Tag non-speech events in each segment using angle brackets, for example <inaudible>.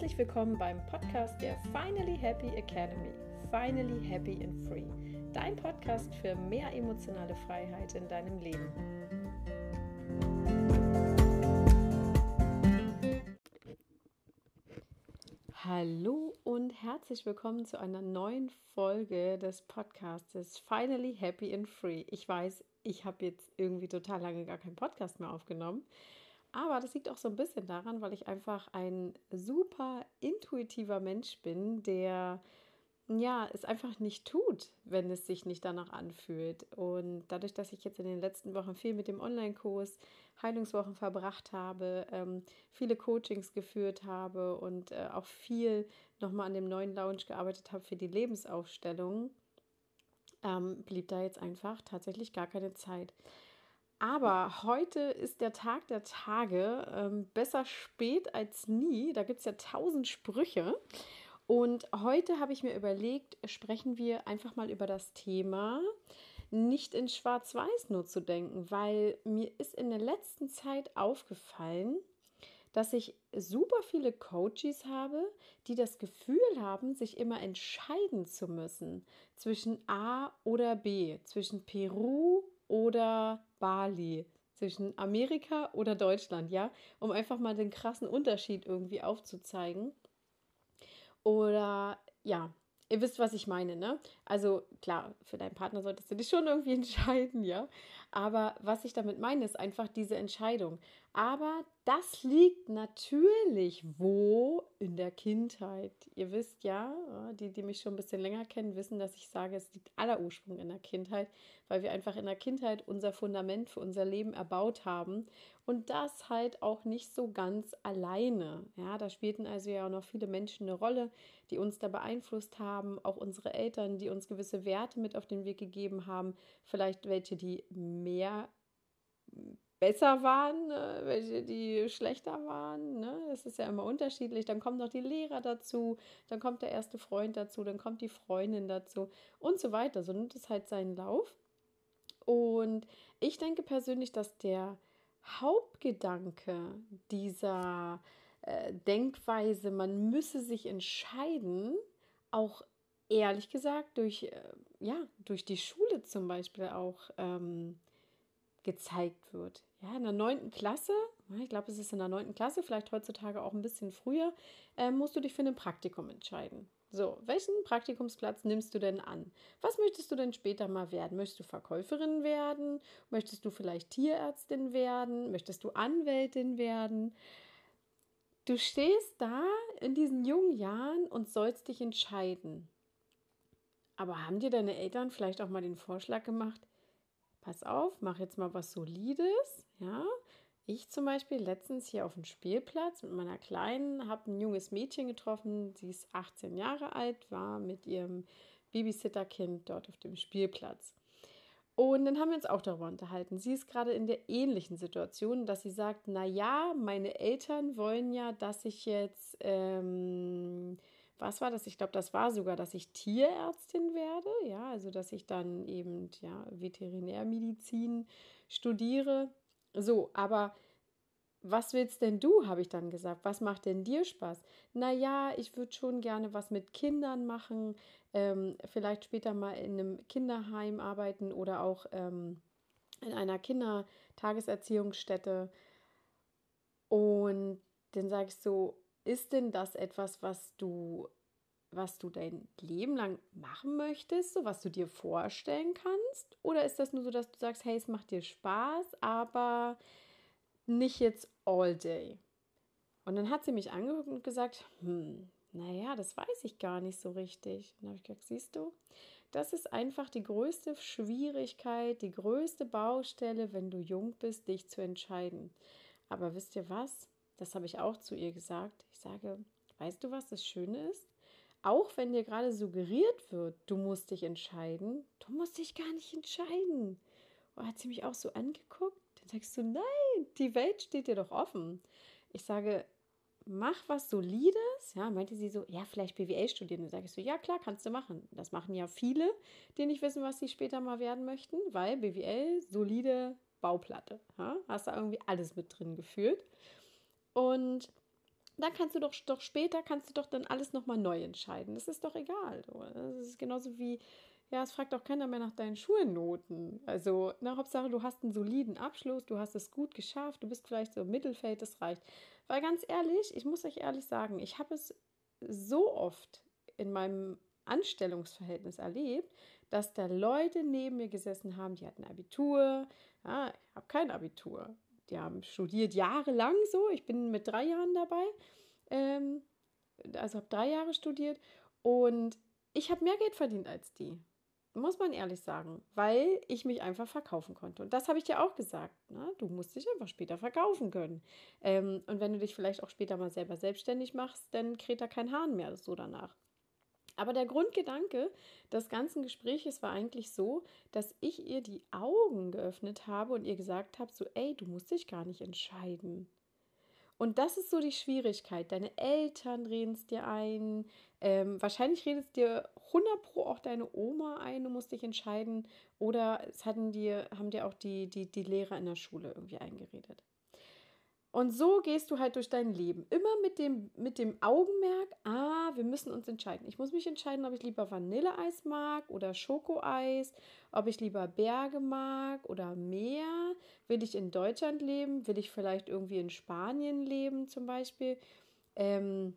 Herzlich willkommen beim Podcast der Finally Happy Academy. Finally Happy and Free. Dein Podcast für mehr emotionale Freiheit in deinem Leben. Hallo und herzlich willkommen zu einer neuen Folge des Podcasts Finally Happy and Free. Ich weiß, ich habe jetzt irgendwie total lange gar keinen Podcast mehr aufgenommen. Aber das liegt auch so ein bisschen daran, weil ich einfach ein super intuitiver Mensch bin, der ja, es einfach nicht tut, wenn es sich nicht danach anfühlt. Und dadurch, dass ich jetzt in den letzten Wochen viel mit dem Online-Kurs Heilungswochen verbracht habe, ähm, viele Coachings geführt habe und äh, auch viel nochmal an dem neuen Lounge gearbeitet habe für die Lebensaufstellung, ähm, blieb da jetzt einfach tatsächlich gar keine Zeit. Aber heute ist der Tag der Tage. Ähm, besser spät als nie. Da gibt es ja tausend Sprüche. Und heute habe ich mir überlegt, sprechen wir einfach mal über das Thema, nicht in Schwarz-Weiß nur zu denken, weil mir ist in der letzten Zeit aufgefallen, dass ich super viele Coaches habe, die das Gefühl haben, sich immer entscheiden zu müssen zwischen A oder B, zwischen Peru oder Bali, zwischen Amerika oder Deutschland, ja, um einfach mal den krassen Unterschied irgendwie aufzuzeigen. Oder ja, ihr wisst, was ich meine, ne? Also klar, für deinen Partner solltest du dich schon irgendwie <laughs> entscheiden, ja. Aber was ich damit meine, ist einfach diese Entscheidung. Aber das liegt natürlich wo in der Kindheit. Ihr wisst ja, die, die mich schon ein bisschen länger kennen, wissen, dass ich sage, es liegt aller Ursprung in der Kindheit, weil wir einfach in der Kindheit unser Fundament für unser Leben erbaut haben und das halt auch nicht so ganz alleine. Ja, da spielten also ja auch noch viele Menschen eine Rolle, die uns da beeinflusst haben, auch unsere Eltern, die uns gewisse Werte mit auf den Weg gegeben haben, vielleicht welche, die mehr besser waren, äh, welche die schlechter waren. Ne? Das ist ja immer unterschiedlich. Dann kommen noch die Lehrer dazu, dann kommt der erste Freund dazu, dann kommt die Freundin dazu und so weiter. So nimmt es halt seinen Lauf. Und ich denke persönlich, dass der Hauptgedanke dieser äh, Denkweise, man müsse sich entscheiden, auch ehrlich gesagt durch, äh, ja, durch die Schule zum Beispiel auch ähm, gezeigt wird. Ja, in der neunten Klasse, ich glaube, es ist in der neunten Klasse, vielleicht heutzutage auch ein bisschen früher, äh, musst du dich für ein Praktikum entscheiden. So, welchen Praktikumsplatz nimmst du denn an? Was möchtest du denn später mal werden? Möchtest du Verkäuferin werden? Möchtest du vielleicht Tierärztin werden? Möchtest du Anwältin werden? Du stehst da in diesen jungen Jahren und sollst dich entscheiden. Aber haben dir deine Eltern vielleicht auch mal den Vorschlag gemacht, pass auf, mach jetzt mal was Solides, ja. Ich zum Beispiel letztens hier auf dem Spielplatz mit meiner Kleinen habe ein junges Mädchen getroffen, sie ist 18 Jahre alt, war mit ihrem Babysitterkind dort auf dem Spielplatz. Und dann haben wir uns auch darüber unterhalten. Sie ist gerade in der ähnlichen Situation, dass sie sagt, na ja, meine Eltern wollen ja, dass ich jetzt ähm, was war das? Ich glaube, das war sogar, dass ich Tierärztin werde, ja, also dass ich dann eben ja Veterinärmedizin studiere. So, aber was willst denn du, habe ich dann gesagt. Was macht denn dir Spaß? Naja, ich würde schon gerne was mit Kindern machen, ähm, vielleicht später mal in einem Kinderheim arbeiten oder auch ähm, in einer Kindertageserziehungsstätte. Und dann sage ich so, ist denn das etwas, was du, was du dein Leben lang machen möchtest, so was du dir vorstellen kannst? Oder ist das nur so, dass du sagst, hey, es macht dir Spaß, aber nicht jetzt all day? Und dann hat sie mich angeguckt und gesagt, hm, naja, das weiß ich gar nicht so richtig. Und dann habe ich gesagt, siehst du, das ist einfach die größte Schwierigkeit, die größte Baustelle, wenn du jung bist, dich zu entscheiden. Aber wisst ihr was? Das habe ich auch zu ihr gesagt. Ich sage, weißt du, was das Schöne ist? Auch wenn dir gerade suggeriert wird, du musst dich entscheiden, du musst dich gar nicht entscheiden. Und hat sie mich auch so angeguckt? Dann sagst du, nein, die Welt steht dir doch offen. Ich sage, mach was Solides. Ja, meinte sie so, ja, vielleicht BWL studieren. Dann sage ich so, ja, klar, kannst du machen. Das machen ja viele, die nicht wissen, was sie später mal werden möchten, weil BWL, solide Bauplatte. Ja, hast da irgendwie alles mit drin gefühlt. Und dann kannst du doch, doch später, kannst du doch dann alles nochmal neu entscheiden. Das ist doch egal. Das ist genauso wie, ja, es fragt auch keiner mehr nach deinen Schulnoten. Also, na, Hauptsache, du hast einen soliden Abschluss, du hast es gut geschafft, du bist vielleicht so im Mittelfeld, das reicht. Weil ganz ehrlich, ich muss euch ehrlich sagen, ich habe es so oft in meinem Anstellungsverhältnis erlebt, dass da Leute neben mir gesessen haben, die hatten Abitur. Ja, ich habe kein Abitur die haben studiert jahrelang so. Ich bin mit drei Jahren dabei. Ähm, also habe drei Jahre studiert und ich habe mehr Geld verdient als die. Muss man ehrlich sagen, weil ich mich einfach verkaufen konnte. Und das habe ich dir auch gesagt. Ne? Du musst dich einfach später verkaufen können. Ähm, und wenn du dich vielleicht auch später mal selber selbstständig machst, dann kräht da kein Hahn mehr so danach. Aber der Grundgedanke des ganzen Gespräches war eigentlich so, dass ich ihr die Augen geöffnet habe und ihr gesagt habe, so, ey, du musst dich gar nicht entscheiden. Und das ist so die Schwierigkeit. Deine Eltern reden es dir ein. Ähm, wahrscheinlich redet es dir 100 Pro auch deine Oma ein, du musst dich entscheiden. Oder es hatten dir, haben dir auch die, die, die Lehrer in der Schule irgendwie eingeredet. Und so gehst du halt durch dein Leben. Immer mit dem, mit dem Augenmerk, ah, wir müssen uns entscheiden. Ich muss mich entscheiden, ob ich lieber Vanilleeis mag oder Schokoeis, ob ich lieber Berge mag oder Meer. Will ich in Deutschland leben? Will ich vielleicht irgendwie in Spanien leben zum Beispiel? Ähm,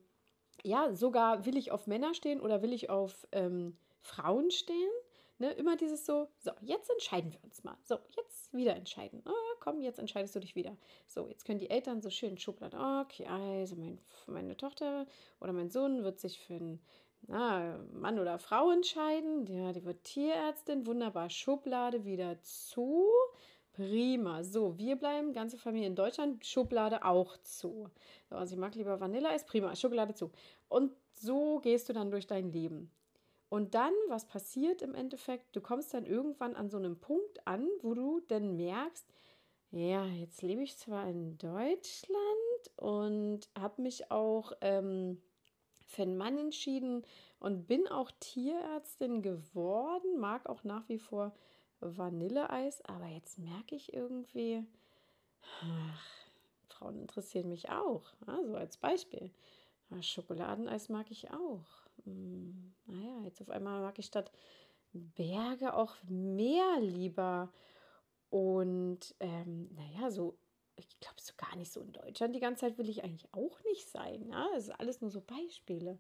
ja, sogar will ich auf Männer stehen oder will ich auf ähm, Frauen stehen? Ne, immer dieses so, so, jetzt entscheiden wir uns mal. So, jetzt wieder entscheiden. Ah, komm, jetzt entscheidest du dich wieder. So, jetzt können die Eltern so schön Schubladen. Okay, also mein, meine Tochter oder mein Sohn wird sich für einen na, Mann oder Frau entscheiden. Ja, die wird Tierärztin. Wunderbar. Schublade wieder zu. Prima. So, wir bleiben, ganze Familie in Deutschland, Schublade auch zu. So, also ich mag lieber Vanilleeis, prima, Schublade zu. Und so gehst du dann durch dein Leben. Und dann, was passiert im Endeffekt? Du kommst dann irgendwann an so einem Punkt an, wo du dann merkst, ja, jetzt lebe ich zwar in Deutschland und habe mich auch ähm, für einen Mann entschieden und bin auch Tierärztin geworden, mag auch nach wie vor Vanilleeis, aber jetzt merke ich irgendwie, ach, Frauen interessieren mich auch, also als Beispiel. Schokoladeneis mag ich auch. Hm, naja, jetzt auf einmal mag ich statt Berge auch Meer lieber. Und ähm, naja, so, ich glaube, so gar nicht so in Deutschland die ganze Zeit will ich eigentlich auch nicht sein. Ja? Das ist alles nur so Beispiele.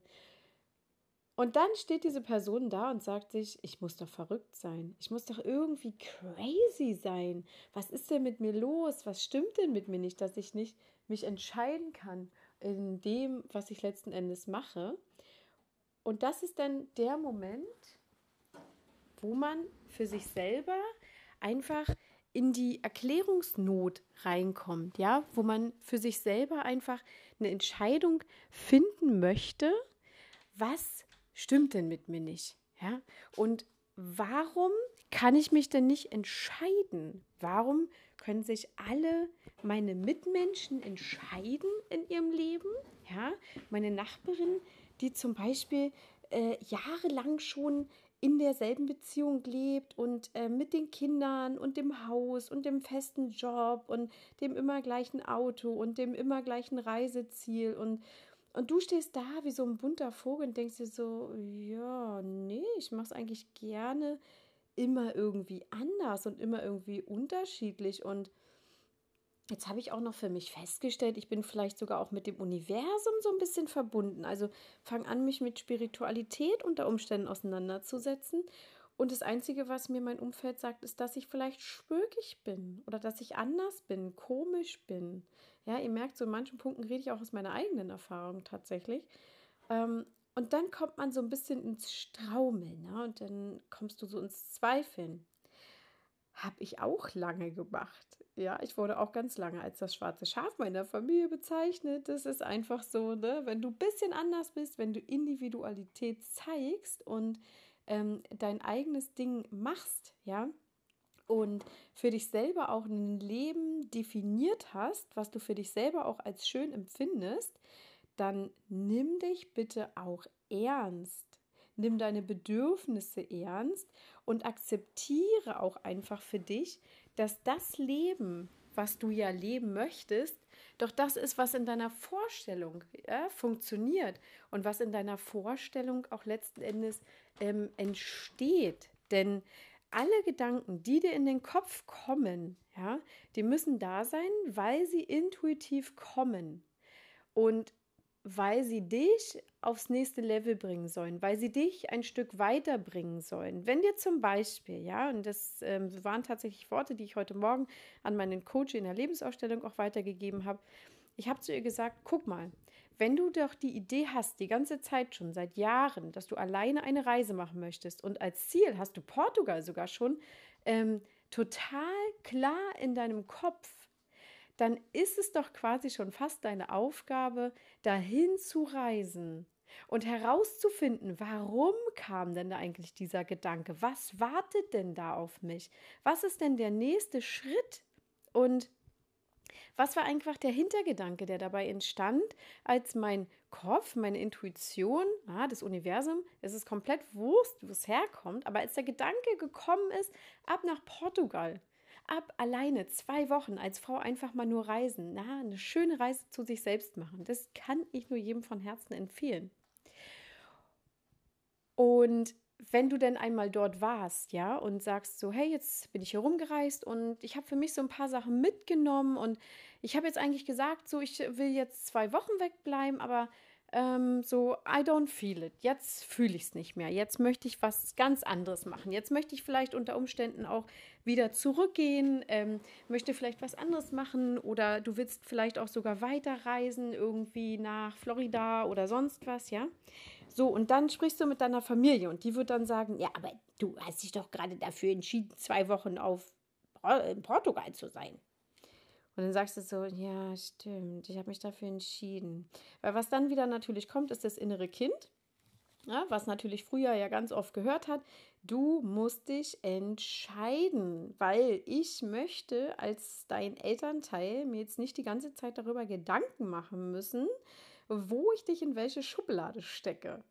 Und dann steht diese Person da und sagt sich, ich muss doch verrückt sein. Ich muss doch irgendwie crazy sein. Was ist denn mit mir los? Was stimmt denn mit mir nicht, dass ich nicht mich entscheiden kann in dem, was ich letzten Endes mache? Und das ist dann der Moment, wo man für sich selber einfach in die Erklärungsnot reinkommt, ja, wo man für sich selber einfach eine Entscheidung finden möchte, was stimmt denn mit mir nicht, ja? Und warum kann ich mich denn nicht entscheiden? Warum können sich alle meine Mitmenschen entscheiden in ihrem Leben? Ja, meine Nachbarin, die zum Beispiel äh, jahrelang schon in derselben Beziehung lebt und äh, mit den Kindern und dem Haus und dem festen Job und dem immer gleichen Auto und dem immer gleichen Reiseziel und und du stehst da wie so ein bunter Vogel und denkst dir so, ja, nee, ich mache es eigentlich gerne immer irgendwie anders und immer irgendwie unterschiedlich und Jetzt habe ich auch noch für mich festgestellt, ich bin vielleicht sogar auch mit dem Universum so ein bisschen verbunden. Also fange an, mich mit Spiritualität unter Umständen auseinanderzusetzen. Und das Einzige, was mir mein Umfeld sagt, ist, dass ich vielleicht spökig bin oder dass ich anders bin, komisch bin. Ja, ihr merkt, so in manchen Punkten rede ich auch aus meiner eigenen Erfahrung tatsächlich. Ähm, und dann kommt man so ein bisschen ins Straumeln ne? und dann kommst du so ins Zweifeln. Habe ich auch lange gemacht. Ja, ich wurde auch ganz lange als das schwarze Schaf meiner Familie bezeichnet. Das ist einfach so, ne? wenn du ein bisschen anders bist, wenn du Individualität zeigst und ähm, dein eigenes Ding machst, ja, und für dich selber auch ein Leben definiert hast, was du für dich selber auch als schön empfindest, dann nimm dich bitte auch ernst. Nimm deine Bedürfnisse ernst und akzeptiere auch einfach für dich, dass das Leben, was du ja leben möchtest, doch das ist, was in deiner Vorstellung ja, funktioniert und was in deiner Vorstellung auch letzten Endes ähm, entsteht. Denn alle Gedanken, die dir in den Kopf kommen, ja, die müssen da sein, weil sie intuitiv kommen. Und weil sie dich aufs nächste Level bringen sollen, weil sie dich ein Stück weiterbringen sollen. Wenn dir zum Beispiel, ja, und das ähm, waren tatsächlich Worte, die ich heute Morgen an meinen Coach in der Lebensausstellung auch weitergegeben habe. Ich habe zu ihr gesagt, guck mal, wenn du doch die Idee hast, die ganze Zeit schon, seit Jahren, dass du alleine eine Reise machen möchtest und als Ziel hast du Portugal sogar schon ähm, total klar in deinem Kopf, dann ist es doch quasi schon fast deine Aufgabe, dahin zu reisen und herauszufinden, warum kam denn da eigentlich dieser Gedanke? Was wartet denn da auf mich? Was ist denn der nächste Schritt? Und was war einfach der Hintergedanke, der dabei entstand, als mein Kopf, meine Intuition, ah, das Universum, es ist komplett Wurst, wo es herkommt, aber als der Gedanke gekommen ist, ab nach Portugal, ab alleine zwei Wochen als Frau einfach mal nur reisen, na, eine schöne Reise zu sich selbst machen, das kann ich nur jedem von Herzen empfehlen. Und wenn du denn einmal dort warst, ja, und sagst so, hey, jetzt bin ich hier rumgereist und ich habe für mich so ein paar Sachen mitgenommen und ich habe jetzt eigentlich gesagt, so, ich will jetzt zwei Wochen wegbleiben, aber ähm, so, I don't feel it. Jetzt fühle ich es nicht mehr. Jetzt möchte ich was ganz anderes machen. Jetzt möchte ich vielleicht unter Umständen auch wieder zurückgehen, ähm, möchte vielleicht was anderes machen oder du willst vielleicht auch sogar weiterreisen, irgendwie nach Florida oder sonst was, ja. So, und dann sprichst du mit deiner Familie und die wird dann sagen, ja, aber du hast dich doch gerade dafür entschieden, zwei Wochen auf in Portugal zu sein. Und dann sagst du so, ja, stimmt, ich habe mich dafür entschieden. Weil was dann wieder natürlich kommt, ist das innere Kind, ja, was natürlich früher ja ganz oft gehört hat, du musst dich entscheiden, weil ich möchte als dein Elternteil mir jetzt nicht die ganze Zeit darüber Gedanken machen müssen, wo ich dich in welche Schublade stecke.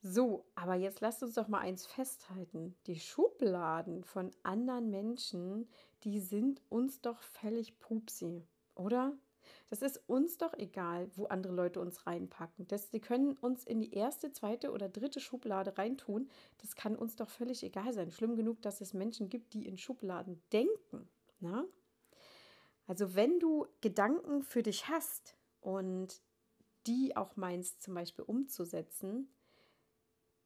So, aber jetzt lasst uns doch mal eins festhalten. Die Schubladen von anderen Menschen, die sind uns doch völlig pupsi, oder? Das ist uns doch egal, wo andere Leute uns reinpacken. Das, die können uns in die erste, zweite oder dritte Schublade reintun. Das kann uns doch völlig egal sein. Schlimm genug, dass es Menschen gibt, die in Schubladen denken. Na? Also wenn du Gedanken für dich hast und die auch meinst zum Beispiel umzusetzen,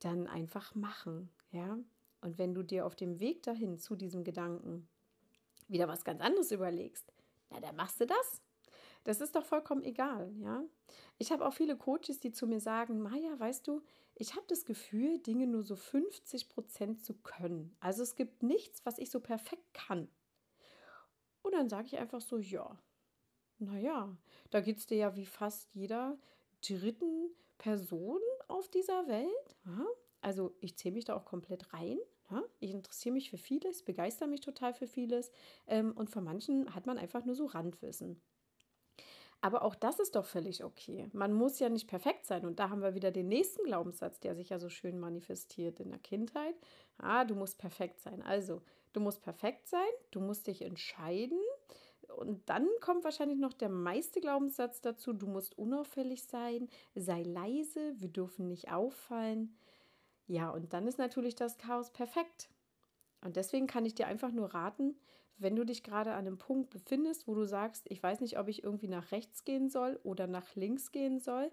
dann einfach machen, ja. Und wenn du dir auf dem Weg dahin zu diesem Gedanken wieder was ganz anderes überlegst, na, dann machst du das. Das ist doch vollkommen egal, ja. Ich habe auch viele Coaches, die zu mir sagen, Maja, weißt du, ich habe das Gefühl, Dinge nur so 50 Prozent zu können. Also es gibt nichts, was ich so perfekt kann. Und dann sage ich einfach so, ja, naja, da geht es dir ja wie fast jeder dritten Person auf dieser Welt. Also ich zähle mich da auch komplett rein. Ja? Ich interessiere mich für vieles, begeister mich total für vieles. Ähm, und von manchen hat man einfach nur so Randwissen. Aber auch das ist doch völlig okay. Man muss ja nicht perfekt sein. Und da haben wir wieder den nächsten Glaubenssatz, der sich ja so schön manifestiert in der Kindheit. Ah, du musst perfekt sein. Also, du musst perfekt sein, du musst dich entscheiden, und dann kommt wahrscheinlich noch der meiste Glaubenssatz dazu, du musst unauffällig sein, sei leise, wir dürfen nicht auffallen. Ja, und dann ist natürlich das Chaos perfekt. Und deswegen kann ich dir einfach nur raten, wenn du dich gerade an einem Punkt befindest, wo du sagst, ich weiß nicht, ob ich irgendwie nach rechts gehen soll oder nach links gehen soll,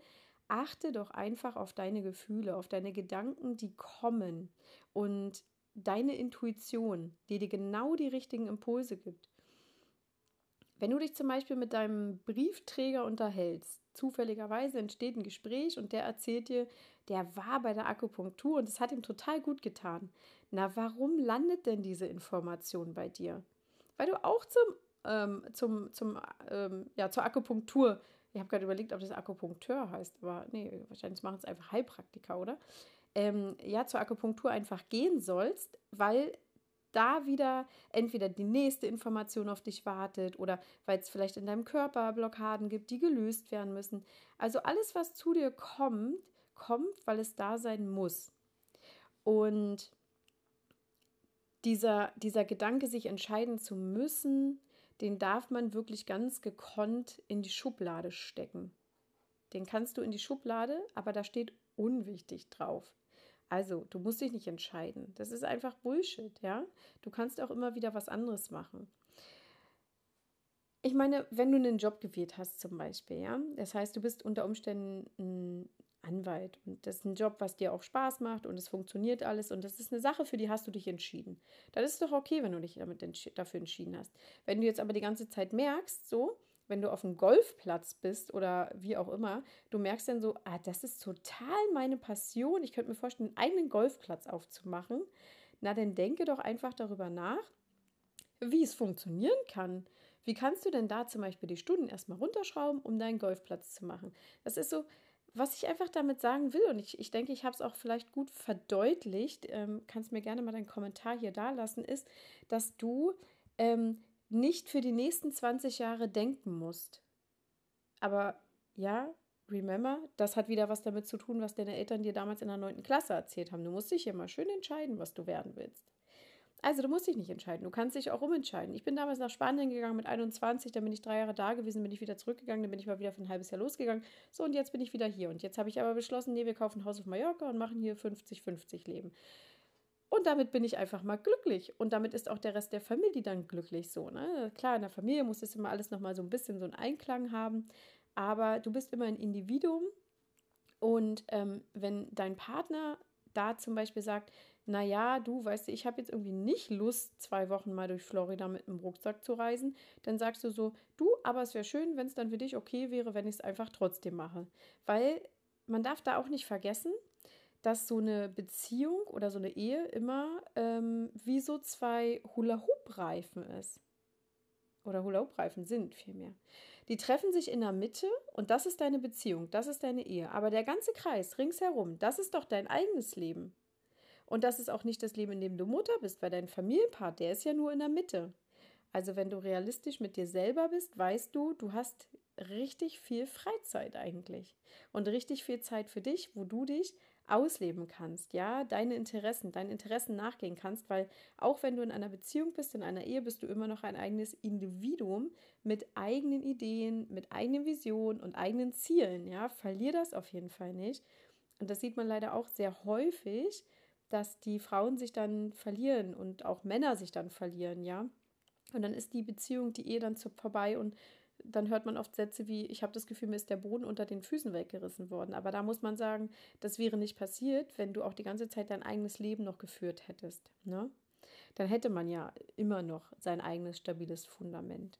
achte doch einfach auf deine Gefühle, auf deine Gedanken, die kommen und deine Intuition, die dir genau die richtigen Impulse gibt. Wenn du dich zum Beispiel mit deinem Briefträger unterhältst, zufälligerweise entsteht ein Gespräch und der erzählt dir, der war bei der Akupunktur und es hat ihm total gut getan. Na, warum landet denn diese Information bei dir? Weil du auch zum, ähm, zum, zum, ähm, ja, zur Akupunktur, ich habe gerade überlegt, ob das Akupunkteur heißt, aber nee, wahrscheinlich machen es einfach Heilpraktiker, oder? Ähm, ja, zur Akupunktur einfach gehen sollst, weil da wieder entweder die nächste Information auf dich wartet oder weil es vielleicht in deinem Körper Blockaden gibt, die gelöst werden müssen. Also alles, was zu dir kommt, kommt, weil es da sein muss. Und dieser, dieser Gedanke, sich entscheiden zu müssen, den darf man wirklich ganz gekonnt in die Schublade stecken. Den kannst du in die Schublade, aber da steht unwichtig drauf. Also, du musst dich nicht entscheiden. Das ist einfach Bullshit, ja? Du kannst auch immer wieder was anderes machen. Ich meine, wenn du einen Job gewählt hast zum Beispiel, ja, das heißt, du bist unter Umständen ein Anwalt und das ist ein Job, was dir auch Spaß macht und es funktioniert alles und das ist eine Sache, für die hast du dich entschieden. Dann ist es doch okay, wenn du dich damit dafür entschieden hast. Wenn du jetzt aber die ganze Zeit merkst, so, wenn du auf einem Golfplatz bist oder wie auch immer, du merkst dann so, ah, das ist total meine Passion. Ich könnte mir vorstellen, einen eigenen Golfplatz aufzumachen. Na, dann denke doch einfach darüber nach, wie es funktionieren kann. Wie kannst du denn da zum Beispiel die Stunden erstmal runterschrauben, um deinen Golfplatz zu machen? Das ist so, was ich einfach damit sagen will, und ich, ich denke, ich habe es auch vielleicht gut verdeutlicht, ähm, kannst mir gerne mal deinen Kommentar hier da lassen, ist, dass du ähm, nicht für die nächsten 20 Jahre denken musst. Aber ja, remember, das hat wieder was damit zu tun, was deine Eltern dir damals in der 9. Klasse erzählt haben. Du musst dich immer schön entscheiden, was du werden willst. Also du musst dich nicht entscheiden, du kannst dich auch umentscheiden. Ich bin damals nach Spanien gegangen mit 21, dann bin ich drei Jahre da gewesen, bin ich wieder zurückgegangen, dann bin ich mal wieder für ein halbes Jahr losgegangen. So, und jetzt bin ich wieder hier. Und jetzt habe ich aber beschlossen, nee, wir kaufen ein Haus auf Mallorca und machen hier 50-50 Leben. Und damit bin ich einfach mal glücklich. Und damit ist auch der Rest der Familie dann glücklich so. Ne? Klar, in der Familie muss es immer alles nochmal so ein bisschen so einen Einklang haben. Aber du bist immer ein Individuum. Und ähm, wenn dein Partner da zum Beispiel sagt, naja, du weißt, ich habe jetzt irgendwie nicht Lust, zwei Wochen mal durch Florida mit einem Rucksack zu reisen, dann sagst du so, du, aber es wäre schön, wenn es dann für dich okay wäre, wenn ich es einfach trotzdem mache. Weil man darf da auch nicht vergessen, dass so eine Beziehung oder so eine Ehe immer ähm, wie so zwei Hula-Hoop-Reifen ist. Oder Hula-Hoop-Reifen sind vielmehr. Die treffen sich in der Mitte und das ist deine Beziehung, das ist deine Ehe. Aber der ganze Kreis ringsherum, das ist doch dein eigenes Leben. Und das ist auch nicht das Leben, in dem du Mutter bist, weil dein Familienpart, der ist ja nur in der Mitte. Also wenn du realistisch mit dir selber bist, weißt du, du hast richtig viel Freizeit eigentlich und richtig viel Zeit für dich, wo du dich ausleben kannst, ja, deine Interessen, deinen Interessen nachgehen kannst, weil auch wenn du in einer Beziehung bist, in einer Ehe, bist du immer noch ein eigenes Individuum mit eigenen Ideen, mit eigenen Visionen und eigenen Zielen, ja, verlier das auf jeden Fall nicht. Und das sieht man leider auch sehr häufig, dass die Frauen sich dann verlieren und auch Männer sich dann verlieren, ja. Und dann ist die Beziehung, die Ehe dann vorbei und dann hört man oft Sätze wie, ich habe das Gefühl, mir ist der Boden unter den Füßen weggerissen worden. Aber da muss man sagen, das wäre nicht passiert, wenn du auch die ganze Zeit dein eigenes Leben noch geführt hättest. Ne? Dann hätte man ja immer noch sein eigenes stabiles Fundament.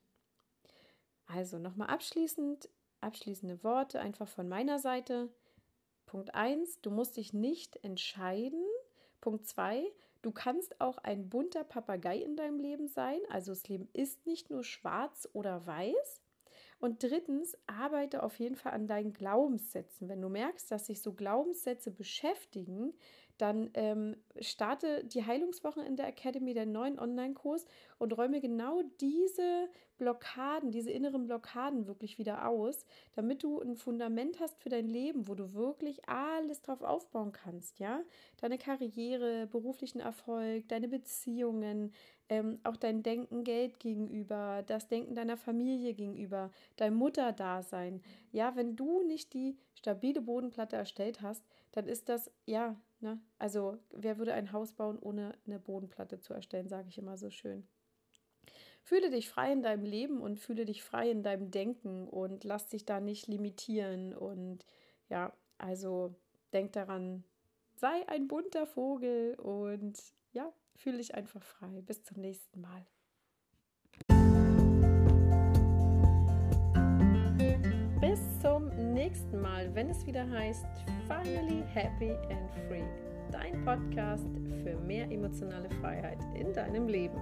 Also nochmal abschließend, abschließende Worte einfach von meiner Seite. Punkt 1, du musst dich nicht entscheiden. Punkt 2, du kannst auch ein bunter Papagei in deinem Leben sein. Also das Leben ist nicht nur schwarz oder weiß. Und drittens, arbeite auf jeden Fall an deinen Glaubenssätzen. Wenn du merkst, dass sich so Glaubenssätze beschäftigen, dann ähm, starte die Heilungswochen in der Academy, der neuen Online-Kurs und räume genau diese Blockaden, diese inneren Blockaden wirklich wieder aus, damit du ein Fundament hast für dein Leben, wo du wirklich alles drauf aufbauen kannst, ja? Deine Karriere, beruflichen Erfolg, deine Beziehungen, ähm, auch dein Denken Geld gegenüber, das Denken deiner Familie gegenüber, dein Mutterdasein. Ja, wenn du nicht die stabile Bodenplatte erstellt hast, dann ist das, ja, ne, also wer würde ein Haus bauen, ohne eine Bodenplatte zu erstellen, sage ich immer so schön. Fühle dich frei in deinem Leben und fühle dich frei in deinem Denken und lass dich da nicht limitieren. Und ja, also denk daran, sei ein bunter Vogel und ja, fühle dich einfach frei. Bis zum nächsten Mal. Bis zum nächsten Mal, wenn es wieder heißt Finally Happy and Free. Dein Podcast für mehr emotionale Freiheit in deinem Leben.